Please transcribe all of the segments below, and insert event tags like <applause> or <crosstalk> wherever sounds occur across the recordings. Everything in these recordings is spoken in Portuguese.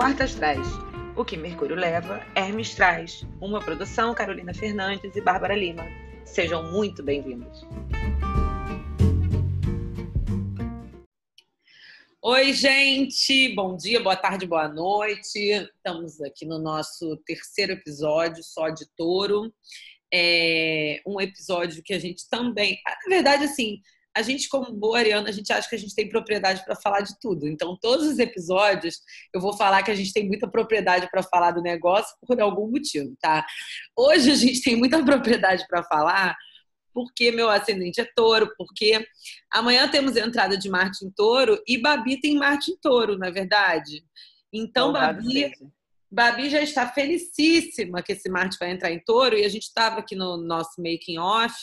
Quartas traz. O que Mercúrio leva, Hermes traz. Uma produção Carolina Fernandes e Bárbara Lima. Sejam muito bem-vindos. Oi, gente! Bom dia, boa tarde, boa noite. Estamos aqui no nosso terceiro episódio só de touro. É um episódio que a gente também. Na verdade, assim, a gente, como boa ariana, a gente acha que a gente tem propriedade para falar de tudo. Então, todos os episódios, eu vou falar que a gente tem muita propriedade para falar do negócio por algum motivo, tá? Hoje a gente tem muita <laughs> propriedade para falar porque meu ascendente é touro, porque amanhã temos entrada de Marte em touro e Babi tem Marte em touro, na é verdade. Então, Babi, Babi já está felicíssima que esse Marte vai entrar em touro e a gente estava aqui no nosso making off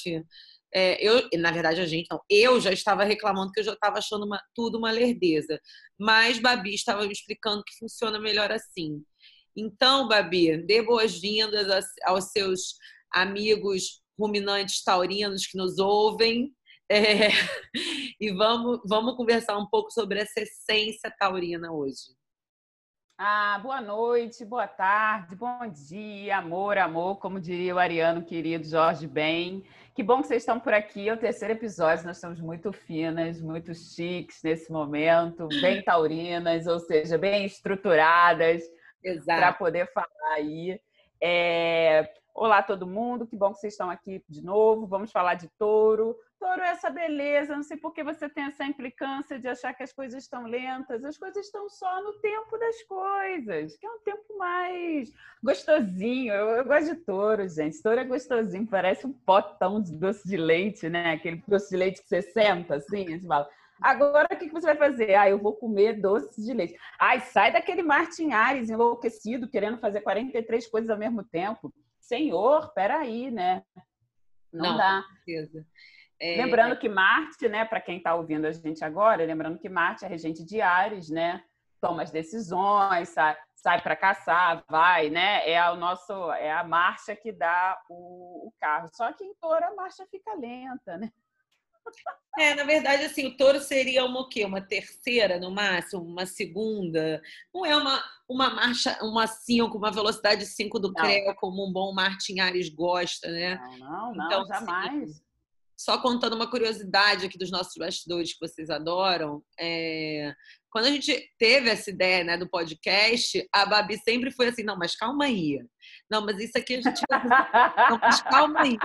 é, eu, na verdade, a gente não, eu já estava reclamando que eu já estava achando uma, tudo uma lerdeza. Mas Babi estava me explicando que funciona melhor assim. Então, Babi, dê boas-vindas aos seus amigos ruminantes taurinos que nos ouvem. É, <laughs> e vamos, vamos conversar um pouco sobre essa essência taurina hoje. Ah, boa noite, boa tarde, bom dia, amor, amor, como diria o ariano querido Jorge Ben. Que bom que vocês estão por aqui. É o terceiro episódio. Nós estamos muito finas, muito chiques nesse momento, bem taurinas, ou seja, bem estruturadas para poder falar aí. É... Olá, todo mundo. Que bom que vocês estão aqui de novo. Vamos falar de touro. Touro é essa beleza. Não sei por que você tem essa implicância de achar que as coisas estão lentas. As coisas estão só no tempo das coisas, que é um tempo mais gostosinho. Eu, eu gosto de touro, gente. Touro é gostosinho. Parece um potão de doce de leite, né? Aquele doce de leite que você senta assim, você fala. Agora, o que você vai fazer? Ah, eu vou comer doce de leite. Ai, sai daquele Martin Ares enlouquecido, querendo fazer 43 coisas ao mesmo tempo. Senhor, peraí, né? Não, Não dá. certeza. É... Lembrando que Marte, né, para quem está ouvindo a gente agora, lembrando que Marte é regente de Ares, né? Toma as decisões, sai, sai para caçar, vai, né? É o nosso, é a marcha que dá o, o carro. Só que em touro a marcha fica lenta, né? É, na verdade, assim, o touro seria uma o quê? Uma terceira, no máximo, uma segunda. Não é uma, uma marcha, uma 5, uma velocidade 5 do CREA, como um bom Martin Ares gosta, né? Não, não, então, jamais. Assim, só contando uma curiosidade aqui dos nossos bastidores que vocês adoram. É... Quando a gente teve essa ideia né, do podcast, a Babi sempre foi assim: não, mas calma aí. Não, mas isso aqui a gente <laughs> não, mas calma aí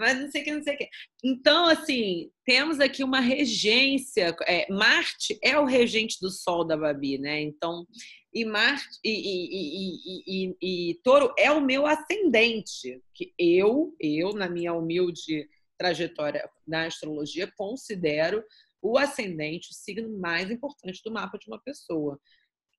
mas não sei o que, não sei o que. Então, assim, temos aqui uma regência. É, Marte é o regente do Sol da Babi, né? Então, e Marte e, e, e, e, Touro é o meu ascendente, que eu, eu, na minha humilde trajetória na astrologia, considero o ascendente o signo mais importante do mapa de uma pessoa.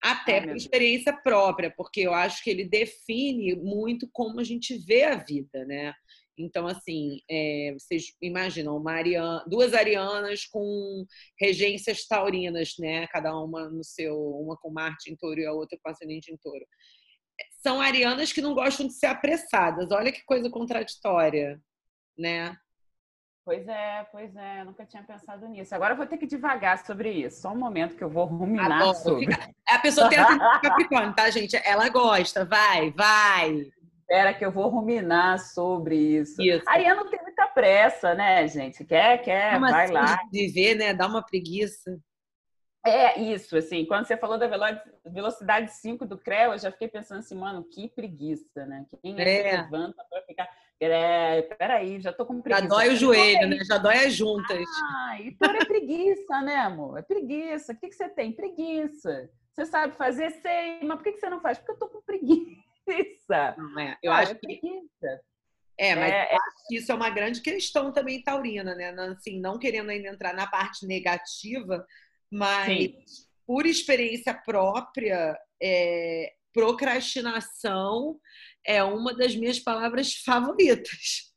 Até por experiência própria, porque eu acho que ele define muito como a gente vê a vida, né? Então, assim, é, vocês imaginam uma ariana, duas arianas com regências taurinas, né? Cada uma no seu, uma com Marte em touro e a outra com ascendente em touro. São arianas que não gostam de ser apressadas. Olha que coisa contraditória, né? Pois é, pois é, nunca tinha pensado nisso. Agora eu vou ter que devagar sobre isso. Só um momento que eu vou ruminar Adoro. sobre. A pessoa tem a <laughs> Capricórnio, tá, gente? Ela gosta, vai, vai. Espera que eu vou ruminar sobre isso. isso. A Ariana não tem muita pressa, né, gente? Quer, quer, Como vai assim, lá. Viver, né? Dá uma preguiça. É isso, assim, quando você falou da velocidade 5 do CREA, eu já fiquei pensando assim, mano, que preguiça, né? Quem é, é. que levanta para ficar. É, peraí, já tô com preguiça. Já dói o joelho, né? Já dói as juntas. Ah, então é preguiça, né, amor? É preguiça. O que, que você tem? Preguiça. Você sabe fazer? Sei, mas por que, que você não faz? Porque eu tô com preguiça. Não é. Eu ah, acho é que preguiça. É, mas é, é... isso é uma grande questão também taurina, né? Assim, não querendo ainda entrar na parte negativa, mas Sim. por experiência própria, é, procrastinação é uma das minhas palavras favoritas.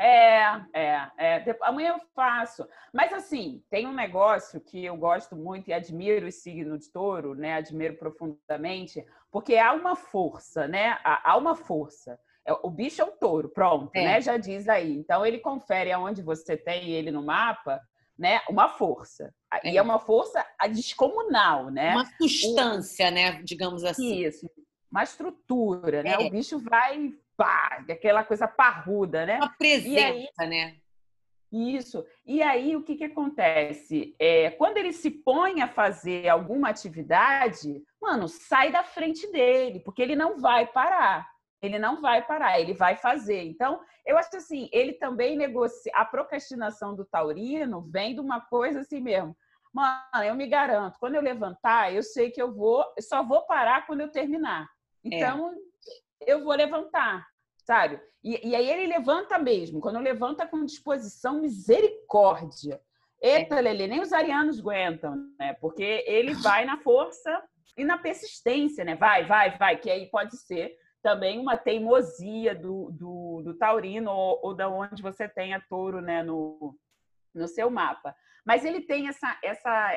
É, é, é. Amanhã eu faço. Mas assim, tem um negócio que eu gosto muito e admiro o signo de touro, né? Admiro profundamente, porque há uma força, né? Há uma força. É, o bicho é um touro, pronto, é. né? Já diz aí. Então ele confere aonde você tem ele no mapa, né, uma força. É. E é uma força descomunal, né? Uma substância, o... né? Digamos assim. Isso, uma estrutura, né? É. O bicho vai, pá, aquela coisa parruda, né? Uma presença, aí, né? Isso. E aí, o que, que acontece? É, quando ele se põe a fazer alguma atividade, mano, sai da frente dele, porque ele não vai parar. Ele não vai parar, ele vai fazer. Então, eu acho assim, ele também negocia. A procrastinação do taurino vem de uma coisa assim mesmo. Mano, eu me garanto, quando eu levantar, eu sei que eu vou, eu só vou parar quando eu terminar. É. Então, é. eu vou levantar, sabe? E, e, aí ele levanta mesmo. Quando levanta com disposição, misericórdia. Eita, é. Lelê, nem os arianos aguentam, né? Porque ele vai na força e na persistência, né? Vai, vai, vai, que aí pode ser também uma teimosia do, do, do taurino ou, ou da onde você tenha touro né, no, no seu mapa. Mas ele tem essa, essa,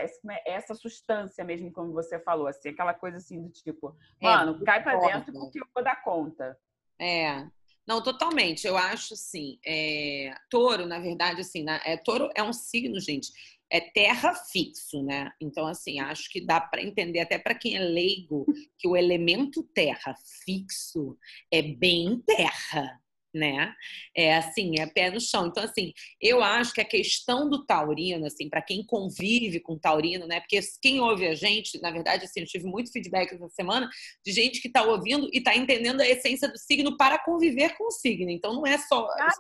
essa substância mesmo, como você falou, assim, aquela coisa assim do tipo, é, mano, é, cai para dentro porque eu vou dar conta. É. Não, totalmente. Eu acho assim, é... touro, na verdade, assim, né? é, touro é um signo, gente, é terra fixo, né? Então, assim, acho que dá para entender, até para quem é leigo, que o elemento terra fixo é bem terra, né? É assim, é pé no chão. Então, assim, eu acho que a questão do taurino, assim, para quem convive com taurino, né? Porque quem ouve a gente, na verdade, assim, eu tive muito feedback essa semana de gente que está ouvindo e está entendendo a essência do signo para conviver com o signo. Então, não é só. Ah,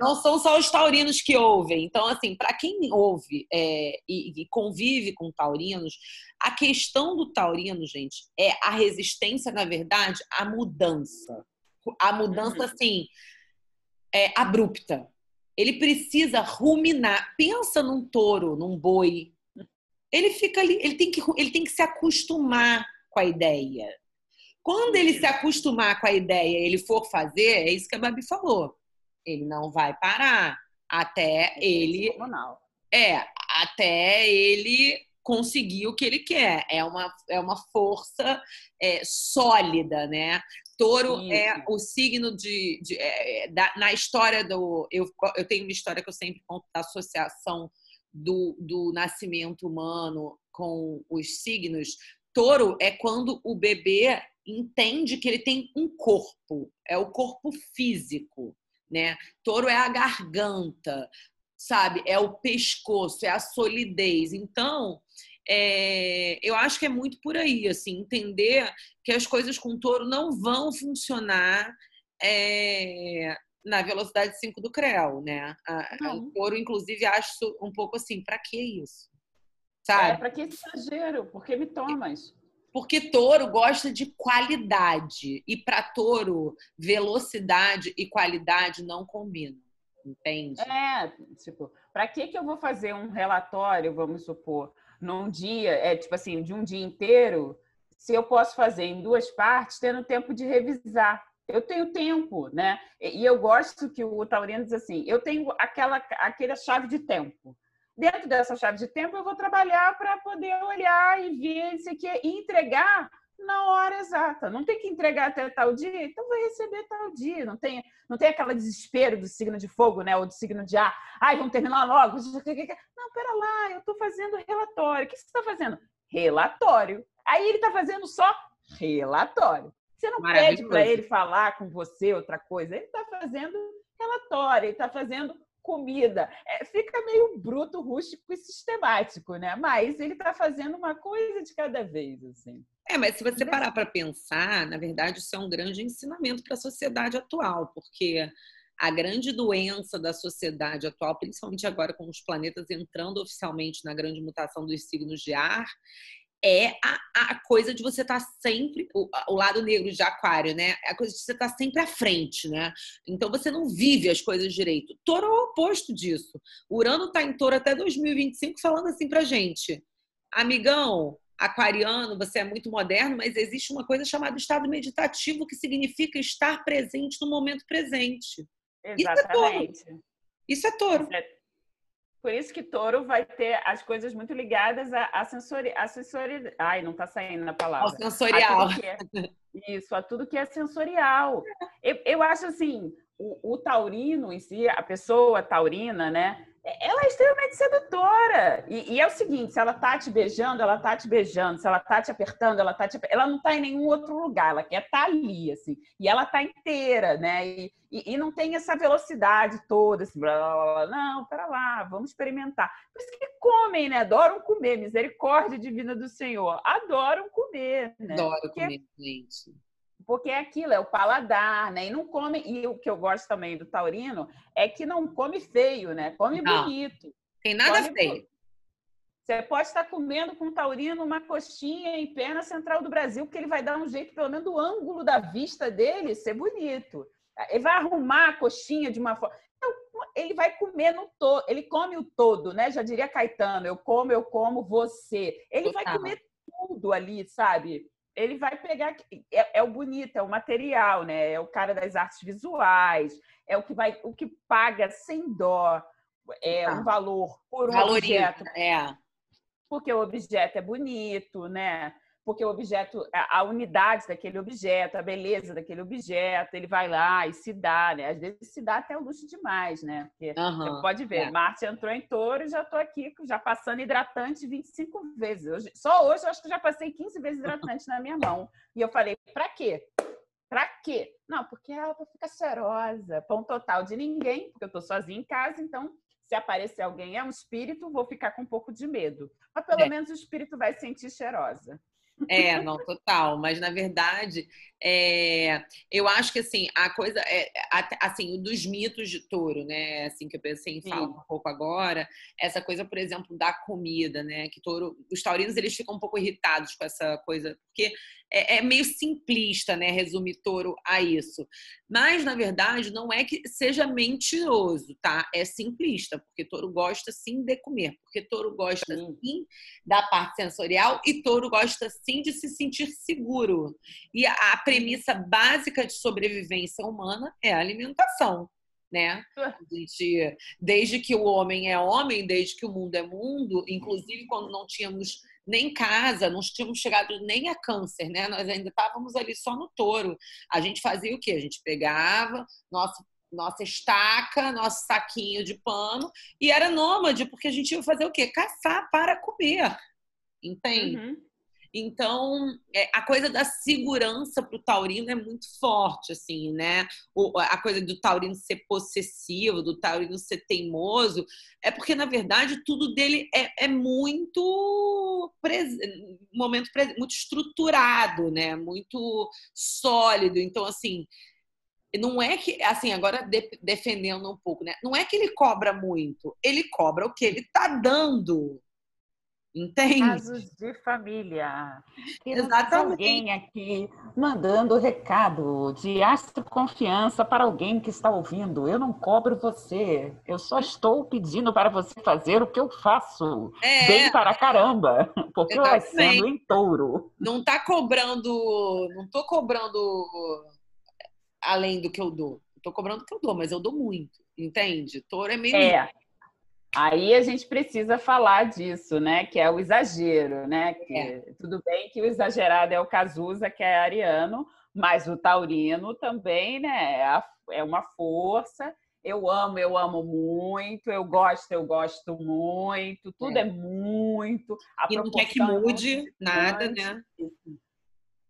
não são só os taurinos que ouvem. Então, assim, para quem ouve é, e, e, convive com taurinos, a questão do taurino, gente, é a resistência, na verdade, à mudança. A mudança, uhum. assim, é, abrupta. Ele precisa ruminar. Pensa num touro, num boi. Ele fica ali, ele tem que, ele tem que se acostumar com a ideia. Quando ele se acostumar com a ideia, ele for fazer, é isso que a Babi falou ele não vai parar até é ele. É, até ele conseguir o que ele quer. É uma, é uma força é, sólida, né? Touro Isso. é o signo de. de é, da, na história do. Eu, eu tenho uma história que eu sempre conto da associação do, do nascimento humano com os signos. Touro é quando o bebê entende que ele tem um corpo, é o corpo físico né? Touro é a garganta, sabe? É o pescoço, é a solidez. Então, é, eu acho que é muito por aí, assim, entender que as coisas com touro não vão funcionar é, na velocidade 5 do Creu, né? A, a, o touro, inclusive, acho um pouco assim, para que isso? Sabe? É, para que esse exagero? Por que me tomas? Porque touro gosta de qualidade. E para touro, velocidade e qualidade não combinam. Entende? É, tipo, para que, que eu vou fazer um relatório, vamos supor, num dia, é tipo assim, de um dia inteiro, se eu posso fazer em duas partes, tendo tempo de revisar. Eu tenho tempo, né? E eu gosto que o Taurino diz assim: eu tenho aquela, aquela chave de tempo dentro dessa chave de tempo, eu vou trabalhar para poder olhar e ver isso aqui e entregar na hora exata. Não tem que entregar até tal dia, então vai receber tal dia. Não tem, não tem aquele desespero do signo de fogo, né? Ou do signo de ar. Ai, vamos terminar logo. <laughs> Não, pera lá, eu estou fazendo relatório. O que você está fazendo? Relatório. Aí ele está fazendo só relatório. Você não pede para ele falar com você outra coisa. Ele está fazendo relatório, ele está fazendo comida. É, fica meio bruto, rústico e sistemático, né? Mas ele está fazendo uma coisa de cada vez, assim. É, mas se você parar para pensar, na verdade, isso é um grande ensinamento para a sociedade atual, porque a grande doença da sociedade atual, principalmente agora com os planetas entrando oficialmente na grande mutação dos signos de ar, é a, a coisa de você estar tá sempre, o, o, lado negro de aquário, né? É a coisa de você estar tá sempre à frente, né? Então você não vive as coisas direito. Touro é o oposto disso. O Urano está em touro até 2025 falando assim pra gente. Amigão, aquariano, você é muito moderno, mas existe uma coisa chamada estado meditativo que significa estar presente no momento presente. Exatamente. Isso é touro. Isso é touro. Isso é por isso que touro vai ter as coisas muito ligadas a, a sensori, a sensori, ai, não está saindo na palavra. Ao sensorial. A é, isso, a tudo que é sensorial. Eu, eu acho assim, o, o, taurino em si, a pessoa taurina, né? Ela é extremamente sedutora. E, e, é o seguinte: se ela tá te beijando, ela tá te beijando. Se ela tá te apertando, ela tá te Ela não tá em nenhum outro lugar, ela quer estar tá ali, assim. E ela tá inteira, né? E, e, e, não tem essa velocidade toda, assim, blá, blá, blá. Não, pera lá, vamos experimentar. Por isso que comem, né? Adoram comer. Misericórdia divina do Senhor. Adoram comer, né? Adoram comer, gente porque é aquilo, é o paladar, né? E não come, e o que eu gosto também do taurino é que não come feio, né? Come não, bonito. Tem nada come feio. Você pode estar comendo com o taurino uma coxinha em pé na central do Brasil, porque ele vai dar um jeito, pelo menos do ângulo da vista dele, ser bonito. Ele vai arrumar a coxinha de uma forma. Então, ele vai comer no todo, ele come o todo, né? Já diria Caetano, eu como, eu como você. Ele Total. vai comer tudo ali, sabe? Ele vai pegar é, é, o bonito, é o material, né? É o cara das artes visuais, é o que vai, o que paga sem dó, é ah, um valor por um Valoriza, objeto. É. Porque o objeto é bonito, né? Porque o objeto, a unidade daquele objeto, a beleza daquele objeto, ele vai lá e se dá, né? Às vezes se dá até o luxo demais, né? Porque uhum, você pode ver, é. Marte entrou em touro e já estou aqui já passando hidratante 25 vezes. Hoje, só hoje eu acho que já passei 15 vezes hidratante na minha mão. E eu falei, para quê? Para quê? Não, porque ela fica cheirosa. Pão total de ninguém, porque eu estou sozinha em casa, então se aparecer alguém é um espírito, vou ficar com um pouco de medo. Mas pelo é. menos o espírito vai sentir cheirosa. É, não, total. Mas, na verdade, é, eu acho que, assim, a coisa... É, assim, dos mitos de touro, né? Assim, que eu pensei em falar um pouco agora. Essa coisa, por exemplo, da comida, né? Que touro... Os taurinos, eles ficam um pouco irritados com essa coisa. Porque é, é, meio simplista, né? Resumir touro a isso. Mas, na verdade, não é que seja mentiroso, tá? É simplista, porque touro gosta sim de comer, porque touro gosta sim, da parte sensorial e touro gosta sim de se sentir seguro. E a, a premissa básica de sobrevivência humana é a alimentação né? Gente, desde que o homem é homem, desde que o mundo é mundo, inclusive quando não tínhamos nem casa, não tínhamos chegado nem a câncer, né? Nós ainda estávamos ali só no touro. A gente fazia o quê? A gente pegava nosso nossa estaca, nosso saquinho de pano e era nômade, porque a gente ia fazer o quê? Caçar para comer. Entende? Uhum. Então, é, a coisa da segurança para o taurino é muito forte, assim, né? A coisa do taurino ser possessivo, do taurino ser teimoso, é porque, na verdade, tudo dele é, é muito momento muito estruturado, né? Muito sólido. Então, assim, não é que, assim, agora de, defendendo um pouco, né? Não é que ele cobra muito, ele cobra o que ele está dando. Entende? Casos de família. Exatamente. alguém aqui mandando recado de astro confiança para alguém que está ouvindo. Eu não cobro você. Eu só estou pedindo para você fazer o que eu faço. É. Bem para caramba. Porque eu sendo em touro. Não está cobrando. Não estou cobrando além do que eu dou. Estou cobrando o que eu dou, mas eu dou muito. Entende? Touro é meio. É. Aí a gente precisa falar disso, né? Que é o exagero, né? Que, é. Tudo bem que o exagerado é o Cazuza, que é ariano, mas o taurino também, né? É, é uma força. Eu amo, eu amo muito. Eu gosto, eu gosto muito. Tudo é, é muito. A e não quer que mude nada, né?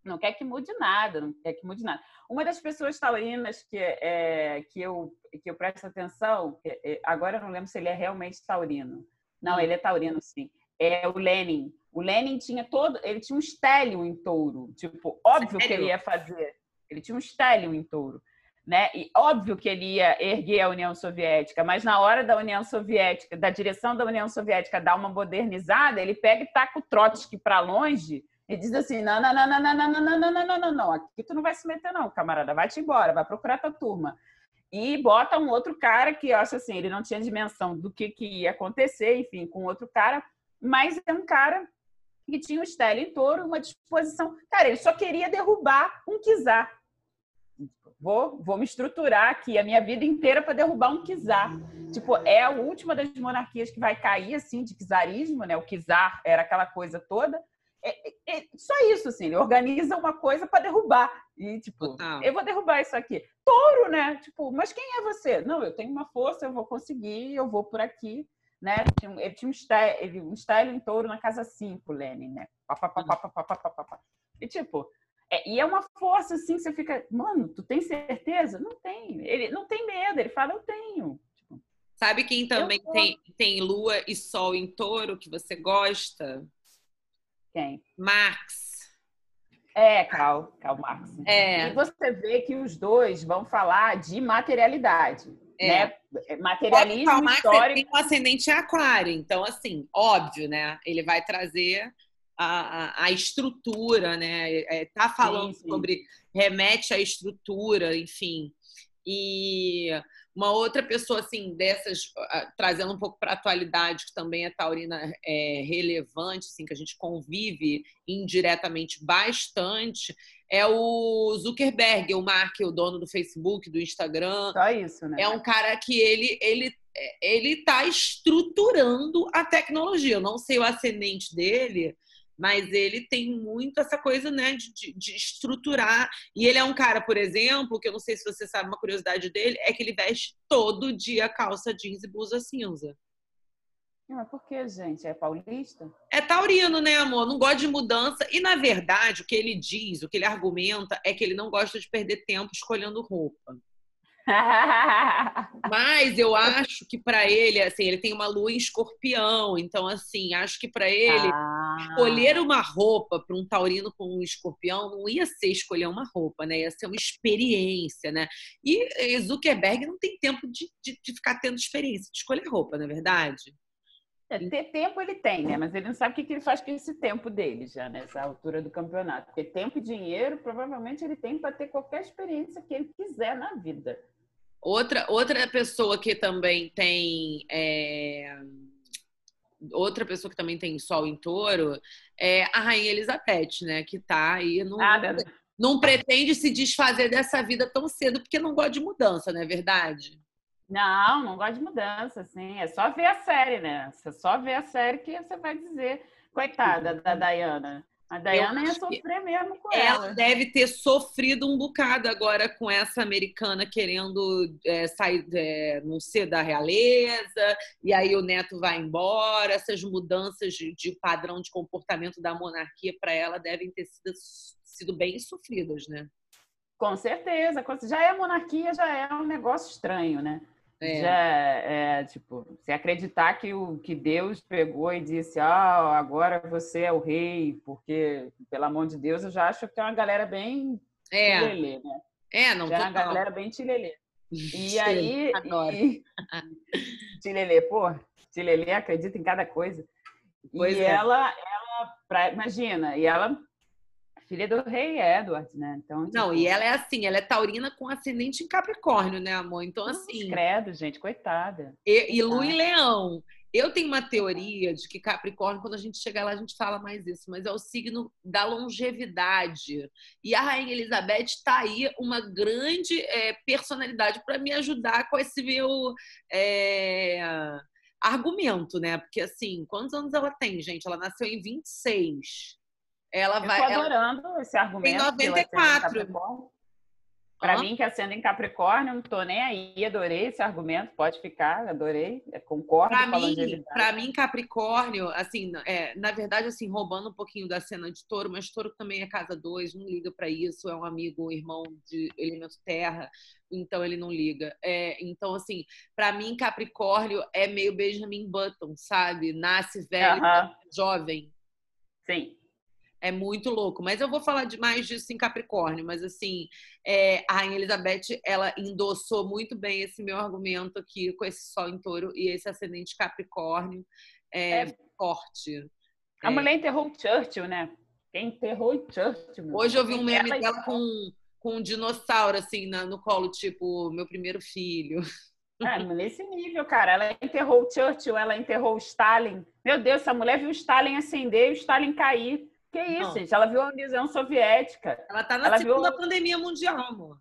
Não quer que mude nada, não quer que mude nada. Uma das pessoas taurinas que, é, que, eu, que eu presto atenção, é, agora eu não lembro se ele é realmente taurino. Não, hum. ele é taurino, sim. É o Lenin. O Lenin tinha todo, ele tinha um estélio em touro. Tipo, óbvio Sério? que ele ia fazer. Ele tinha um estélio em touro. Né? E óbvio que ele ia erguer a União Soviética, mas na hora da União Soviética, da direção da União Soviética dar uma modernizada, ele pega e taca o Trotsky para longe e diz assim: não, não, não, não, não, não, não, não, não, não, não, não, aqui tu não vai se meter, não, camarada, vai-te embora, vai procurar tua turma. E bota um outro cara que eu acho assim, ele não tinha dimensão do que, que ia acontecer, enfim, com outro cara, mas é um cara que tinha um estélio em touro, uma disposição. Cara, ele só queria derrubar um kizar. Vou, vou me estruturar aqui a minha vida inteira para derrubar um kizar. Tipo, é a última das monarquias que vai cair, assim, de kizarismo, né? O kizar era aquela coisa toda é, é, é, só isso, assim, ele organiza uma coisa para derrubar. E, tipo, Total. eu vou derrubar isso aqui. Touro, né? Tipo, mas quem é você? Não, eu tenho uma força, eu vou conseguir, eu vou por aqui, né? Ele tinha um style, ele, um style em touro na casa 5, Lenin, né? E, tipo, é, e é uma força assim, você fica, mano, tu tem certeza? Não tem. Ele não tem medo, ele fala, eu tenho. Tipo, Sabe quem também tem, tem lua e sol em touro que você gosta? Quem? Marx. É, Karl, Karl Marx. É. E você vê que os dois vão falar de materialidade. É. Né? Materialismo Marx histórico. Tem um ascendente aquário, então, assim, óbvio, né? Ele vai trazer a, a, estrutura, né? É, tá falando sim, sim. sobre remete à estrutura, enfim. E uma outra pessoa assim dessas trazendo um pouco para a atualidade que também é taurina é, relevante, assim que a gente convive indiretamente bastante é o Zuckerberg, o Mark, o dono do Facebook, do Instagram. Só isso, né? É um cara que ele ele ele está estruturando a tecnologia. Eu não sei o ascendente dele, mas ele tem muito essa coisa, né, de, de, estruturar. E ele é um cara, por exemplo, que eu não sei se você sabe uma curiosidade dele, é que ele veste todo dia calça jeans e blusa cinza. Mas por que, gente? É paulista? É taurino, né, amor? Não gosta de mudança. E, na verdade, o que ele diz, o que ele argumenta, é que ele não gosta de perder tempo escolhendo roupa. <laughs> Mas eu acho que para ele, assim, ele tem uma lua em escorpião, então assim, acho que para ele ah. escolher uma roupa para um taurino com um escorpião não ia ser escolher uma roupa, né? Ia ser uma experiência, né? E Zuckerberg não tem tempo de, de, de ficar tendo experiência de escolher roupa, na é verdade. É, ter tempo ele tem, né? Mas ele não sabe o que ele faz com esse tempo dele já, nessa altura do campeonato. Porque tempo e dinheiro, provavelmente, ele tem para ter qualquer experiência que ele quiser na vida. Outra, outra pessoa que também tem. É... Outra pessoa que também tem sol em touro é a Rainha Elizabeth, né? Que tá aí no. Ah, não pretende se desfazer dessa vida tão cedo porque não gosta de mudança, não é verdade? Não, não gosta de mudança, assim. É só ver a série, né? Você só ver a série que você vai dizer, coitada da Diana. A Dayana ia sofrer mesmo com ela. Ela deve ter sofrido um bocado agora com essa americana querendo é, sair, é, não ser da realeza, e aí o neto vai embora. Essas mudanças de, de padrão de comportamento da monarquia para ela devem ter sido, sido bem sofridas, né? Com certeza. Já é monarquia, já é um negócio estranho, né? É. Já é, tipo, se acreditar que o que Deus pegou e disse, ah, agora você é o rei, porque, pelo amor de Deus, eu já acho que é uma galera bem é. tilelê, né? É, não já é uma galera bem tilelê. E <laughs> aí. E... <laughs> tilelê, pô, tilelê acredita em cada coisa. Pois e é. ela, ela pra... imagina, e ela filha do rei Edward, né? Então, tipo... Não, e ela é assim, ela é taurina com ascendente em Capricórnio, né, amor? Então, assim. Credo, gente, coitada. E, e Lu e Leão. Eu tenho uma teoria de que Capricórnio, quando a gente chegar lá, a gente fala mais isso, mas é o signo da longevidade. E a Rainha Elizabeth está aí uma grande é, personalidade para me ajudar com esse meu é, argumento, né? Porque, assim, quantos anos ela tem, gente? Ela nasceu em 26. Ela vai. Eu tô adorando ela... esse argumento. Tem 94. Para mim, que acende em Capricórnio, não tô nem aí, adorei esse argumento, pode ficar, adorei, é, concordo pra com mim, Para mim, Capricórnio, assim, é, na verdade, assim, roubando um pouquinho da cena de touro, mas touro também é casa dois, não liga para isso, é um amigo, um irmão de elemento terra, então ele não liga. É, então, assim, para mim, Capricórnio é meio Benjamin Button, sabe? Nasce velho, jovem. Sim. É muito louco. Mas eu vou falar de mais disso em Capricórnio. Mas, assim, é, a Rainha Elizabeth, ela endossou muito bem esse meu argumento aqui com esse Sol em touro e esse ascendente Capricórnio é, é. forte. A é. mulher enterrou o Churchill, né? Quem enterrou o Churchill? Hoje eu vi um meme ela... dela com, com um dinossauro, assim, na, no colo, tipo, meu primeiro filho. É, nesse nível, cara. Ela enterrou o Churchill, ela enterrou o Stalin. Meu Deus, essa mulher viu o Stalin acender e o Stalin cair. Que isso, gente? Ela viu a União Soviética. Ela tá na ela segunda viu... pandemia mundial, amor.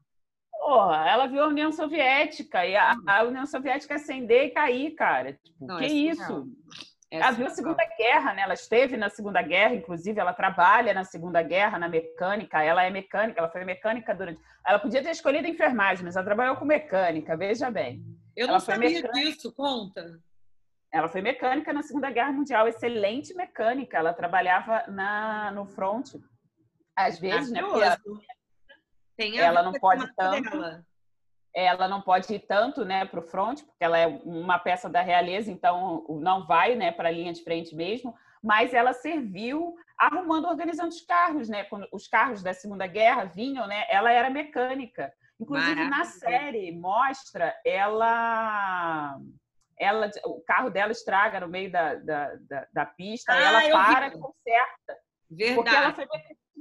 Porra, ela viu a União Soviética e a, a União Soviética acender e cair, cara. Tipo, não, que é isso? ela viu a Segunda Guerra, né? Ela esteve na Segunda Guerra, inclusive ela trabalha na Segunda Guerra, na mecânica. Ela é mecânica, ela foi mecânica durante. Ela podia ter escolhido enfermagem, mas ela trabalhou com mecânica, veja bem. Eu não ela sabia mecânica... disso, conta. Ela foi mecânica na Segunda Guerra Mundial, excelente mecânica. Ela trabalhava na, no front. Às vezes, né? Ela, ela não pode tanto. Dela ela não pode ir tanto né, para o front, porque ela é uma peça da realeza, então não vai né, para a linha de frente mesmo, mas ela serviu arrumando, organizando os carros, né? Quando os carros da Segunda Guerra vinham, né? Ela era mecânica. Inclusive Maravilha. na série mostra ela, ela, o carro dela estraga no meio da, da, da, da pista, ah, ela para, e conserta. Verdade. Porque ela foi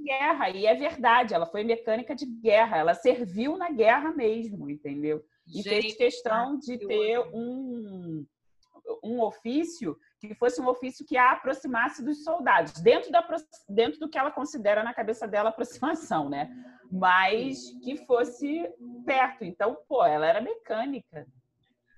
guerra, e é verdade, ela foi mecânica de guerra, ela serviu na guerra mesmo, entendeu? E Gente, fez questão de ter um, um ofício que fosse um ofício que a aproximasse dos soldados, dentro, da, dentro do que ela considera na cabeça dela aproximação, né? Mas que fosse perto. Então, pô, ela era mecânica.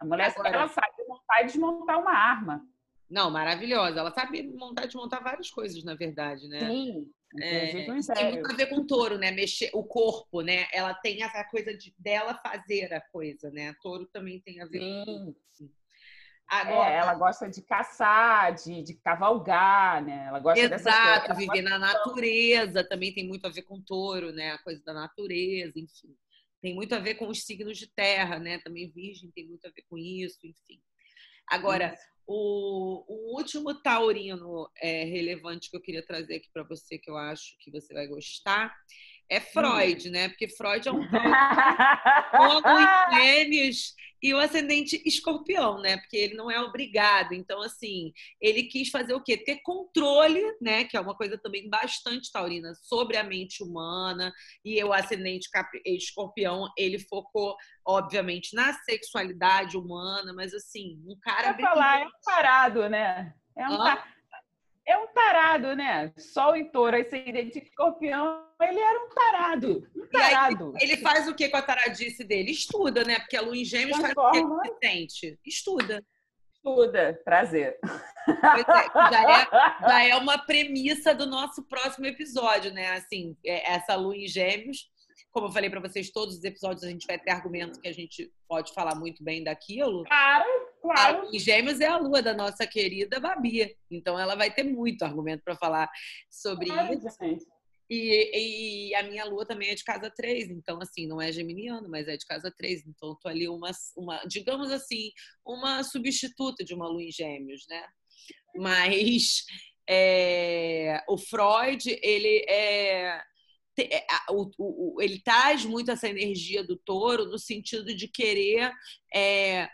A mulher Agora, ela sabe montar e desmontar uma arma. Não, maravilhosa. Ela sabe montar e desmontar várias coisas, na verdade, né? Sim, é, tem muito a ver com touro, né? Mexer o corpo, né? Ela tem essa coisa de dela fazer a coisa, né? Touro também tem a ver Sim. com isso. Agora, é, ela gosta de caçar, de, de cavalgar, né? Ela gosta Exato, viver na natureza também tem muito a ver com touro, né? A coisa da natureza, enfim. Tem muito a ver com os signos de terra, né? Também virgem tem muito a ver com isso, enfim. Agora, isso. O, o último taurino é, relevante que eu queria trazer aqui para você, que eu acho que você vai gostar, é Freud, hum. né? Porque Freud é um <laughs> com gêmeos e o ascendente escorpião, né? Porque ele não é obrigado. Então, assim, ele quis fazer o quê? Ter controle, né? Que é uma coisa também bastante taurina, sobre a mente humana. E o ascendente escorpião, ele focou, obviamente, na sexualidade humana, mas assim, um cara. Pra falar, é um parado, né? É um, é um tarado, né? Sol em touro, ascendente escorpião, ele era um tarado. Um tarado. Aí, ele faz o que com a taradice dele? Estuda, né? Porque a lua em gêmeos faz o que sente? Estuda. Estuda, prazer. É, já, é, <laughs> já é uma premissa do nosso próximo episódio, né? Assim, é, essa lua em gêmeos como eu falei para vocês, todos os episódios a gente vai ter argumentos que a gente pode falar muito bem daquilo. Claro, claro. E Gêmeos é a lua da nossa querida Babi. Então ela vai ter muito argumento para falar sobre claro, isso. Gente. E, e, a minha lua também é de casa 3, então, assim, não é geminiano, mas é de casa 3. Então, eu tô ali uma, uma, digamos assim, uma substituta de uma lua em gêmeos, né? Mas <laughs> é, o Freud, ele é é, o, o, ele traz muito essa energia do touro no sentido de querer é,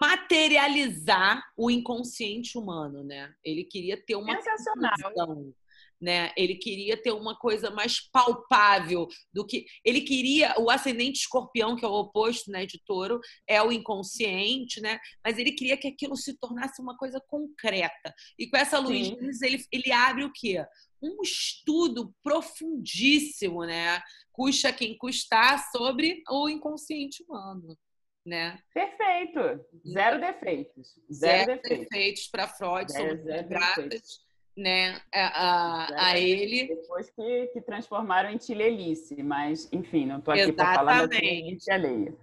materializar o inconsciente humano, né? Ele queria ter uma sensacional. né? Ele queria ter uma coisa mais palpável do que ele queria. O ascendente escorpião, que é o oposto, né, de touro, é o inconsciente, né? Mas ele queria que aquilo se tornasse uma coisa concreta. E com essa luz, ele, ele abre o quê? um estudo profundíssimo, né? Custa quem custar sobre o inconsciente humano, né? Perfeito. Zero defeitos. Zero, zero defeitos, defeitos para Freud. Zero, zero gratas, né? A, a, a ele. Depois que, que transformaram em tilelice, mas enfim, não estou aqui para falar da tilelice alheia.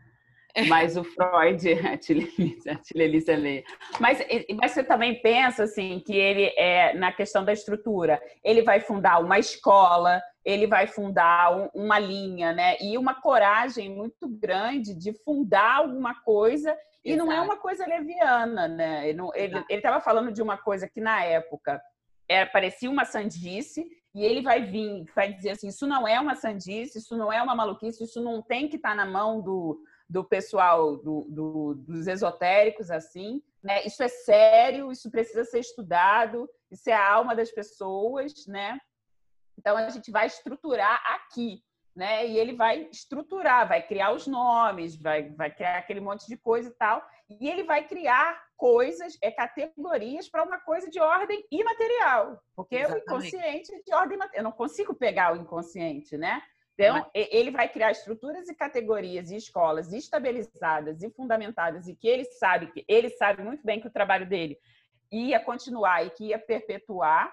Mas o Freud, <laughs> a Tilelícia Leia. Mas, mas você também pensa assim que ele é na questão da estrutura, ele vai fundar uma escola, ele vai fundar uma linha, né? E uma coragem muito grande de fundar alguma coisa e Exato. não é uma coisa leviana, né? Ele estava falando de uma coisa que na época era, parecia uma sandice e ele vai vir, vai dizer assim, isso não é uma sandice, isso não é uma maluquice, isso não tem que estar tá na mão do do pessoal do, do, dos esotéricos assim, né? Isso é sério, isso precisa ser estudado, isso é a alma das pessoas, né? Então a gente vai estruturar aqui, né? E ele vai estruturar, vai criar os nomes, vai, vai criar aquele monte de coisa e tal, e ele vai criar coisas, é categorias para uma coisa de ordem imaterial, porque Exatamente. o inconsciente é de ordem eu não consigo pegar o inconsciente, né? Então, ele vai criar estruturas e categorias e escolas estabilizadas e fundamentadas e que ele sabe que ele sabe muito bem que o trabalho dele ia continuar e que ia perpetuar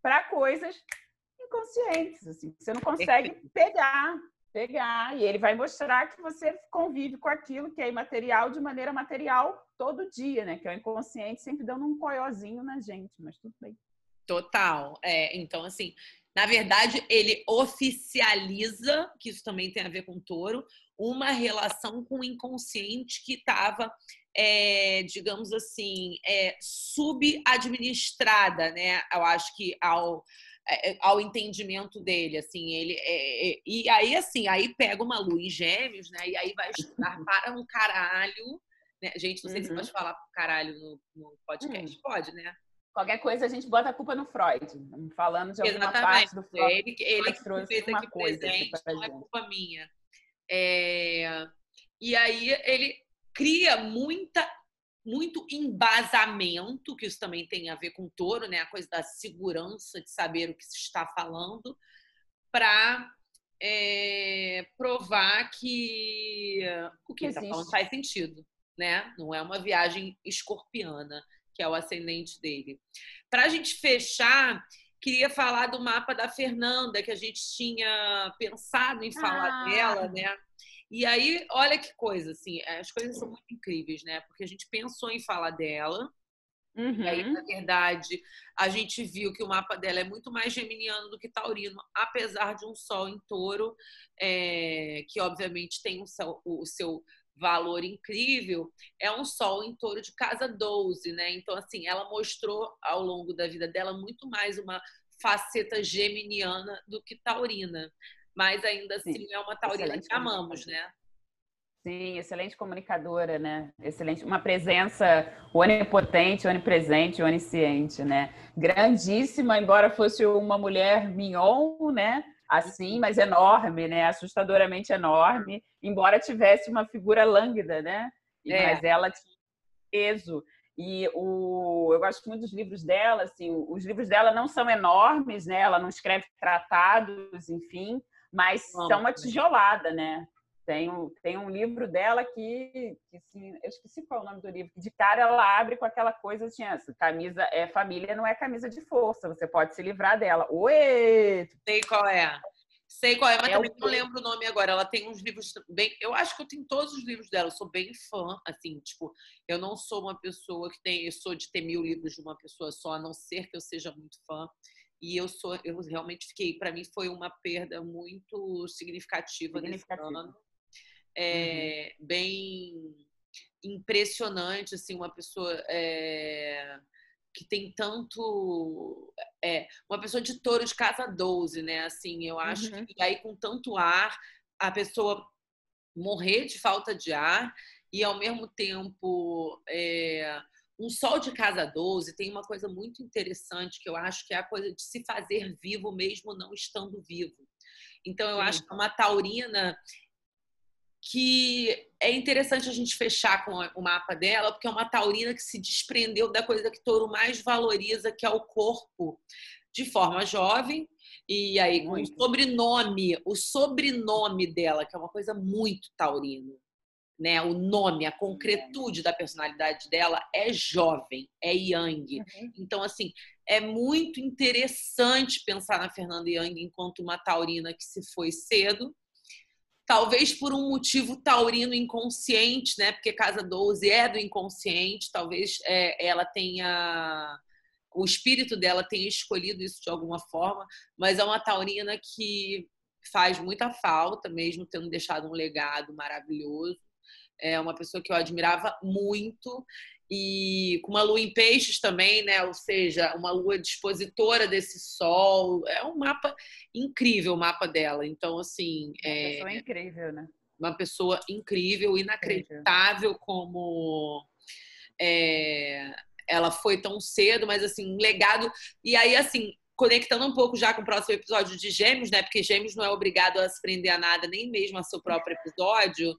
para coisas inconscientes, assim, você não consegue pegar, pegar, e ele vai mostrar que você convive com aquilo que é imaterial de maneira material todo dia, né? Que é o inconsciente sempre dando um coiozinho na gente, mas tudo bem. Total. É, então, assim, na verdade, ele oficializa, que isso também tem a ver com touro, uma relação com o inconsciente que estava, é, digamos assim, é, subadministrada, né? Eu acho que ao, ao entendimento dele, assim, ele é, é, e aí assim, aí pega uma em gêmeos, né? E aí vai estudar <laughs> para um caralho, né? Gente, não sei uhum. se pode falar caralho no, no podcast, uhum. pode, né? Qualquer coisa a gente bota a culpa no Freud, falando de alguma Exatamente. parte do Freud. Ele, ele que fez aqui coisa presente, não é culpa minha. É... E aí ele cria muita muito embasamento, que isso também tem a ver com touro, né? A coisa da segurança de saber o que se está falando, para é, provar que o que está falando faz sentido, né? Não é uma viagem escorpiana, que é o ascendente dele. Para a gente fechar, queria falar do mapa da Fernanda, que a gente tinha pensado em falar ah. dela, né? E aí, olha que coisa, assim, as coisas são muito incríveis, né? Porque a gente pensou em falar dela, Uhum. E aí, uhum. na verdade, a gente viu que o mapa dela é muito mais geminiano do que taurino, apesar de um sol em touro, é, que obviamente tem o seu, o seu valor incrível, é um sol em touro de casa 12, né? Então, assim, ela mostrou ao longo da vida dela muito mais uma faceta geminiana do que taurina mas ainda assim Sim. é uma taurina excelente que amamos, né? Sim, excelente comunicadora, né? Excelente, uma presença onipotente, onipresente, onisciente, né? Grandíssima, embora fosse uma mulher mignon, né? Assim, mas enorme, né? Assustadoramente enorme, embora tivesse uma figura lânguida, né? É. Mas ela tinha peso. E o, eu gosto muito dos livros dela, assim, os livros dela não são enormes, né? Ela não escreve tratados, enfim, mas são uma tijolada, né? Tem um, tem um livro dela que, que se, eu esqueci qual é o nome do livro, que de cara ela abre com aquela coisa assim, essa camisa é família, não é camisa de força, você pode se livrar dela. Oi! Sei qual é. Sei qual é, mas é também não lembro o nome agora. Ela tem uns livros bem. Eu acho que eu tenho todos os livros dela. Eu sou bem fã, assim, tipo, eu não sou uma pessoa que tem. Eu sou de ter mil livros de uma pessoa só, a não ser que eu seja muito fã. E eu sou, eu realmente fiquei, para mim foi uma perda muito significativa, significativa. nesse ano. É, uhum. Bem impressionante, assim, uma pessoa é, que tem tanto. É, uma pessoa de touro de casa 12, né? Assim, eu acho uhum. que aí com tanto ar, a pessoa morrer de falta de ar e ao mesmo tempo é, um sol de casa 12 tem uma coisa muito interessante que eu acho que é a coisa de se fazer vivo mesmo não estando vivo. Então eu Sim. acho que é uma taurina que é interessante a gente fechar com o mapa dela, porque é uma taurina que se desprendeu da coisa que touro mais valoriza, que é o corpo, de forma jovem. E aí, com o sobrenome, o sobrenome dela, que é uma coisa muito taurina né? O nome, a concretude da personalidade dela é jovem, é Yang. Uhum. Então, assim, é muito interessante pensar na Fernanda Yang enquanto uma taurina que se foi cedo. Talvez por um motivo taurino inconsciente, né? Porque Casa 12 é do inconsciente, talvez é, ela tenha. O espírito dela tenha escolhido isso de alguma forma, mas é uma taurina que faz muita falta, mesmo tendo deixado um legado maravilhoso é uma pessoa que eu admirava muito e com uma lua em peixes também, né? Ou seja, uma lua dispositora desse sol. É um mapa incrível, o mapa dela. Então, assim. É uma pessoa incrível, né? Uma pessoa incrível, inacreditável como. É, ela foi tão cedo, mas assim, um legado. E aí, assim, conectando um pouco já com o próximo episódio de Gêmeos, né? Porque Gêmeos não é obrigado a se prender a nada, nem mesmo a seu próprio episódio.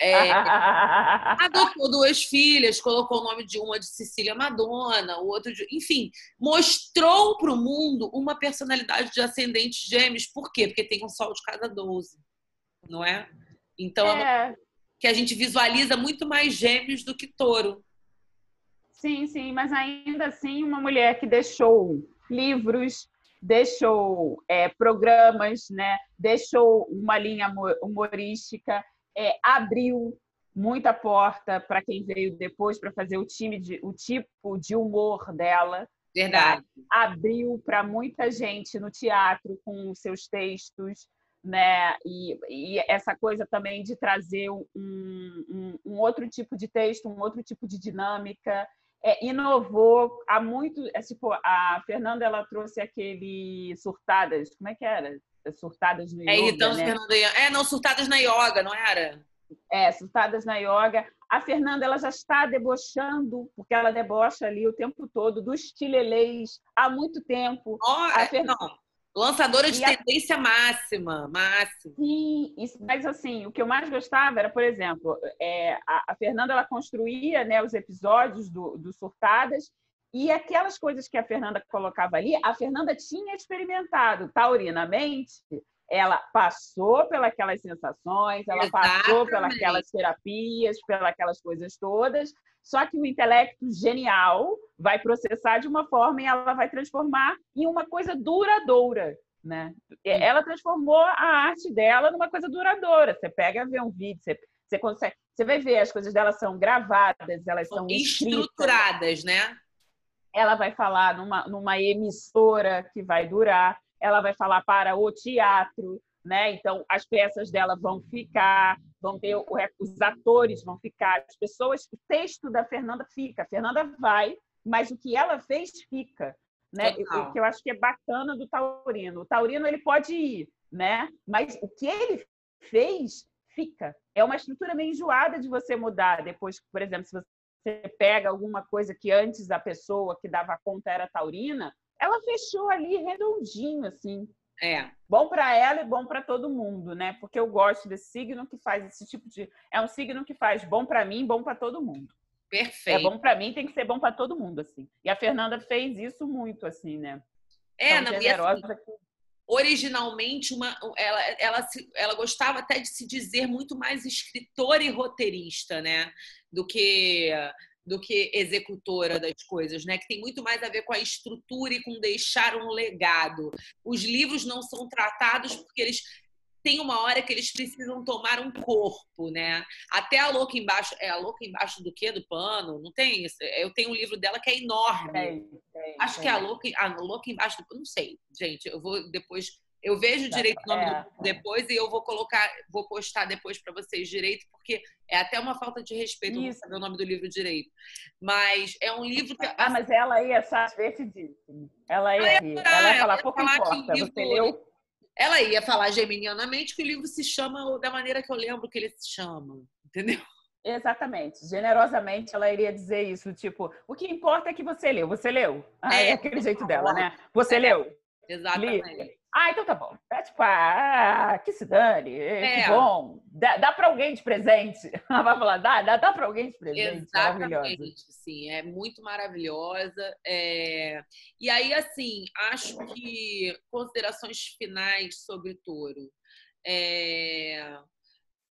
É, <laughs> adotou duas filhas, colocou o nome de uma de Cecília Madonna, o outro de. Enfim, mostrou para o mundo uma personalidade de ascendente Gêmeos. Por quê? Porque tem um sol de cada 12, não é? Então, é. que a gente visualiza muito mais Gêmeos do que Touro. Sim, sim, mas ainda assim uma mulher que deixou livros, deixou é, programas, né? deixou uma linha humorística, é, abriu muita porta para quem veio depois para fazer o time de, o tipo de humor dela. Verdade. Tá? Abriu para muita gente no teatro com seus textos, né? E, e, essa coisa também de trazer um, um, um, outro tipo de texto, um outro tipo de dinâmica. É, inovou há muito. É, tipo, a Fernanda ela trouxe aquele surtadas, como é que era? Surtadas no é, yoga. Então, né? Fernanda, é, não, surtadas na yoga, não era? É, surtadas na yoga. A Fernanda ela já está debochando, porque ela debocha ali o tempo todo dos tilelês há muito tempo. Oh, a Fernanda... não. Lançadora de e tendência a... máxima, máxima. Sim, isso, mas assim, o que eu mais gostava era, por exemplo, é, a, a, Fernanda ela construía né, os episódios do, do Surtadas e aquelas coisas que a Fernanda colocava ali, a Fernanda tinha experimentado taurinamente, ela passou pelas sensações, ela Exatamente. passou pelas terapias, pelas coisas todas, só que o intelecto genial vai processar de uma forma e ela vai transformar em uma coisa duradoura. Né? Ela transformou a arte dela numa coisa duradoura. Você pega, vê um vídeo, você, você consegue, você vai ver as coisas dela são gravadas, elas são estruturadas, né? Ela vai falar numa, numa emissora que vai durar, ela vai falar para o teatro, né? Então as peças dela vão ficar, vão ter os atores vão ficar, as pessoas, o texto da Fernanda fica. A Fernanda vai, mas o que ela fez fica, né? O que eu acho que é bacana do Taurino. O Taurino ele pode ir, né? Mas o que ele fez fica. É uma estrutura meio enjoada de você mudar depois, por exemplo, se você pega alguma coisa que antes a pessoa que dava conta era taurina, ela fechou ali redondinho assim. É. Bom para ela e bom para todo mundo, né? Porque eu gosto desse signo que faz esse tipo de. É um signo que faz bom para mim, bom para todo mundo. Perfeito. É bom para mim, tem que ser bom para todo mundo, assim. E a Fernanda fez isso muito, assim, né? É, não, generosa e assim, originalmente uma, ela, ela, ela gostava até de se dizer muito mais escritora e roteirista, né? Do que do que executora das coisas, né? Que tem muito mais a ver com a estrutura e com deixar um legado. Os livros não são tratados porque eles tem uma hora que eles precisam tomar um corpo, né? Até a louca embaixo, é a louca embaixo do quê? Do pano? Não tem isso. Eu tenho um livro dela que é enorme. Tem, tem, Acho tem. que é a louca, a louca embaixo do, não sei, gente. Eu vou depois eu vejo direito o nome é, depois e eu vou colocar, vou postar depois para vocês direito, porque é até uma falta de respeito não saber o nome do livro direito. Mas é um livro que. Ah, mas ela ia satisfeitíssima. Ela ia, rir. ela ia falar, pouco falar importa, livro, você leu? Ela ia falar geminianamente que o livro se chama da maneira que eu lembro que ele se chama, entendeu? Exatamente. Generosamente ela iria dizer isso, tipo, o que importa é que você leu. Você leu? Ah, é, é aquele jeito dela, né? <laughs> Você é, leu? Exatamente. Ah, então tá bom. É tipo, ah, que se dane, é. que bom. Dá, dá para alguém de presente. <laughs> Ela vai falar, dá, dá, dá para alguém de presente. Exatamente, sim. É muito maravilhosa. É... E aí, assim, acho que considerações finais sobre touro. É...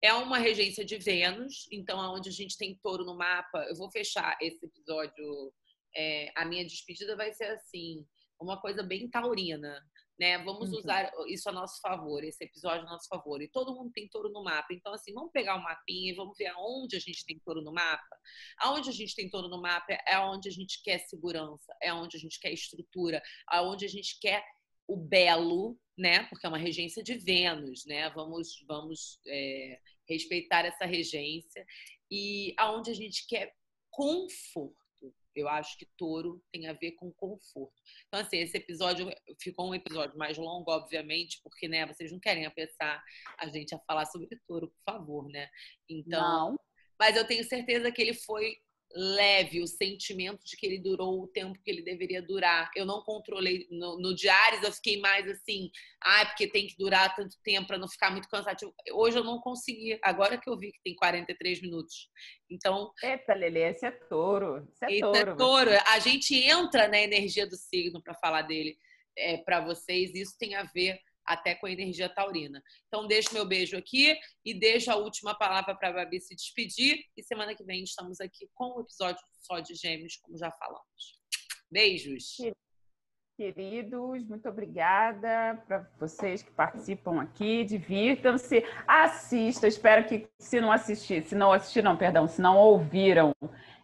É uma regência de Vênus, então, onde a gente tem touro no mapa. Eu vou fechar esse episódio. É... a minha despedida vai ser assim, uma coisa bem taurina né? Vamos uhum. usar isso a nosso favor, esse episódio a nosso favor. E todo mundo tem touro no mapa. Então, assim, vamos pegar o um mapinha e vamos ver aonde a gente tem touro no mapa. Aonde a gente tem touro no mapa é onde a gente quer segurança, é onde a gente quer estrutura, aonde a gente quer o belo, né? Porque é uma regência de Vênus, né? Vamos, vamos é, respeitar essa regência. E aonde a gente quer conforto eu acho que touro tem a ver com conforto. Então, assim, esse episódio ficou um episódio mais longo, obviamente, porque, né, vocês não querem apressar a gente a falar sobre touro, por favor, né? Então. Não. Mas eu tenho certeza que ele foi leve o sentimento de que ele durou o tempo que ele deveria durar. Eu não controlei no, no diários, eu fiquei mais assim, ah, porque tem que durar tanto tempo para não ficar muito cansativo. Hoje eu não consegui, agora que eu vi que tem 43 minutos. Então, eita, Lelê, esse é touro. Esse é touro. É touro. A gente entra na energia do signo para falar dele é, para vocês, isso tem a ver até com a energia taurina. Então, deixo meu beijo aqui e deixo a última palavra para a Babi se despedir. E semana que vem estamos aqui com o um episódio só de Gêmeos, como já falamos. Beijos! Queridos, muito obrigada para vocês que participam aqui. Divirtam-se, assistam. Espero que, se não assistir, se não assistiram, perdão, se não ouviram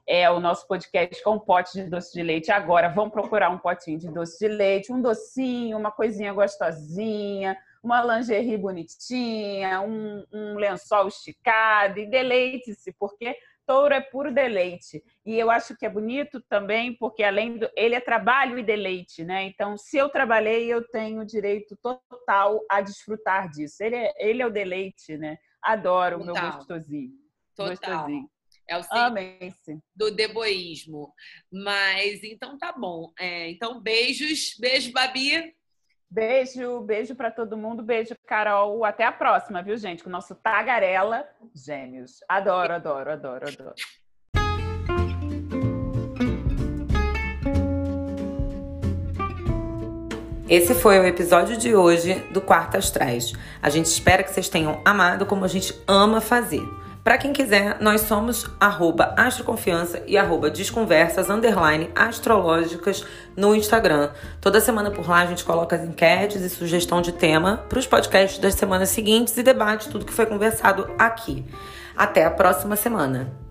é o nosso podcast com um pote de doce de leite. Agora vão procurar um potinho de doce de leite, um docinho, uma coisinha gostosinha, uma lingerie bonitinha, um, um lençol esticado e deleite-se, porque touro é puro deleite. E eu acho que é bonito também, porque além do. Ele é trabalho e deleite, né? Então, se eu trabalhei, eu tenho direito total a desfrutar disso. Ele é, ele é o deleite, né? Adoro o meu gostosinho. Total. Gostosinho. É o símbolo do deboísmo. Mas então tá bom. É, então, beijos. Beijo, Babi. Beijo, beijo para todo mundo. Beijo, Carol. Até a próxima, viu, gente? Com o nosso Tagarela Gêmeos. Adoro, adoro, adoro, adoro. Esse foi o episódio de hoje do Quartas Astrais. A gente espera que vocês tenham amado como a gente ama fazer. Para quem quiser, nós somos arroba astroconfiança e arroba desconversas, underline, astrológicas no Instagram. Toda semana por lá a gente coloca as enquetes e sugestão de tema para os podcasts das semanas seguintes e debate tudo que foi conversado aqui. Até a próxima semana.